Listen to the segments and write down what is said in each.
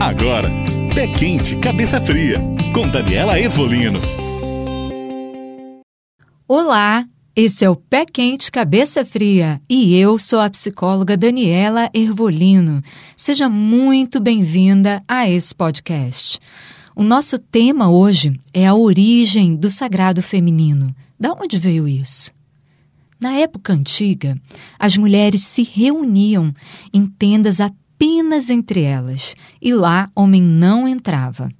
Agora, Pé Quente, Cabeça Fria, com Daniela Evolino. Olá, esse é o Pé Quente, Cabeça Fria e eu sou a psicóloga Daniela Ervolino. Seja muito bem-vinda a esse podcast. O nosso tema hoje é a origem do sagrado feminino. Da onde veio isso? Na época antiga, as mulheres se reuniam em tendas apenas entre elas e lá homem não entrava.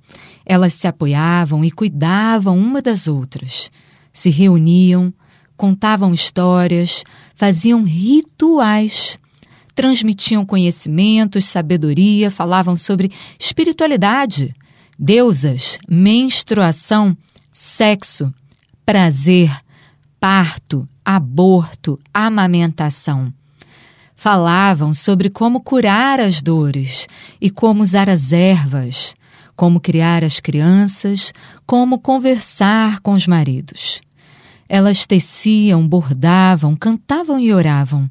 Elas se apoiavam e cuidavam uma das outras. Se reuniam, contavam histórias, faziam rituais, transmitiam conhecimentos, sabedoria, falavam sobre espiritualidade, deusas, menstruação, sexo, prazer, parto, aborto, amamentação. Falavam sobre como curar as dores e como usar as ervas, como criar as crianças, como conversar com os maridos. Elas teciam, bordavam, cantavam e oravam.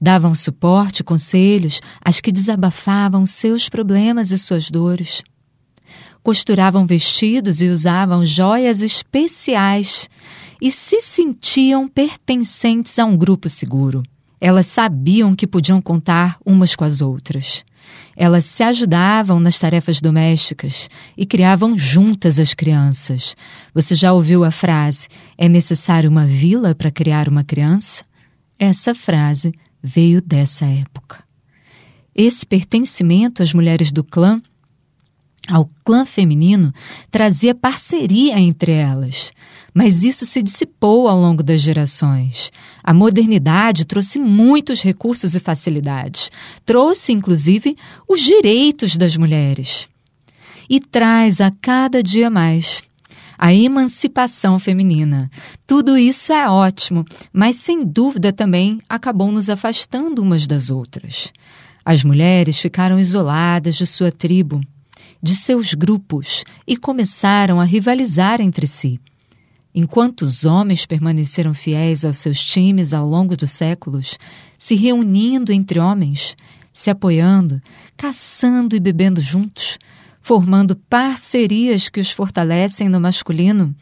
Davam suporte, conselhos às que desabafavam seus problemas e suas dores. Costuravam vestidos e usavam joias especiais e se sentiam pertencentes a um grupo seguro. Elas sabiam que podiam contar umas com as outras. Elas se ajudavam nas tarefas domésticas e criavam juntas as crianças. Você já ouviu a frase: é necessário uma vila para criar uma criança? Essa frase veio dessa época. Esse pertencimento às mulheres do clã ao clã feminino trazia parceria entre elas. Mas isso se dissipou ao longo das gerações. A modernidade trouxe muitos recursos e facilidades. Trouxe, inclusive, os direitos das mulheres. E traz a cada dia mais a emancipação feminina. Tudo isso é ótimo, mas sem dúvida também acabou nos afastando umas das outras. As mulheres ficaram isoladas de sua tribo de seus grupos e começaram a rivalizar entre si. Enquanto os homens permaneceram fiéis aos seus times ao longo dos séculos, se reunindo entre homens, se apoiando, caçando e bebendo juntos, formando parcerias que os fortalecem no masculino,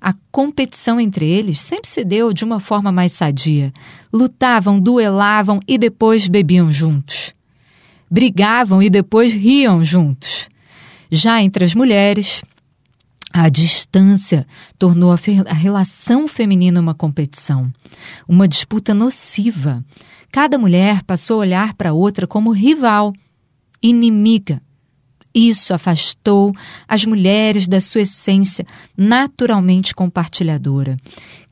a competição entre eles sempre se deu de uma forma mais sadia. Lutavam, duelavam e depois bebiam juntos. Brigavam e depois riam juntos. Já entre as mulheres, a distância tornou a, a, relação feminina uma competição, uma disputa nociva. Cada mulher passou a olhar para outra como rival, inimiga. Isso afastou as mulheres da sua essência naturalmente compartilhadora,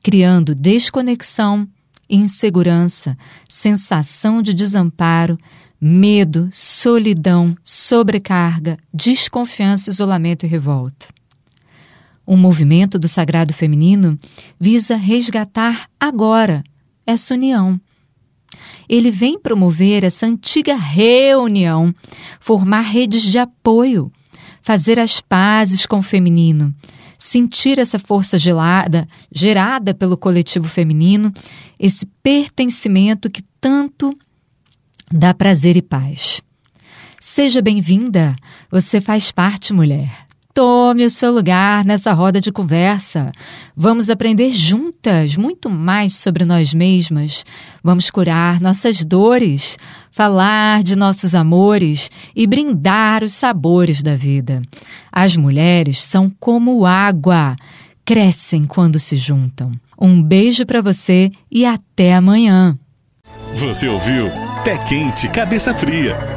criando desconexão, insegurança, sensação de desamparo, medo, solidão, sobrecarga, desconfiança, isolamento e revolta. O movimento do sagrado feminino visa resgatar agora essa união. Ele vem promover essa antiga reunião, formar redes de apoio, fazer as pazes com o feminino, sentir essa força gelada, gerada pelo coletivo feminino, esse pertencimento que tanto dá prazer e paz. Seja bem-vinda, você faz parte, mulher. Tome o seu lugar nessa roda de conversa. Vamos aprender juntas muito mais sobre nós mesmas. Vamos curar nossas dores, falar de nossos amores e brindar os sabores da vida. As mulheres são como água, crescem quando se juntam. Um beijo para você e até amanhã. Você ouviu? Pé Quente, Cabeça Fria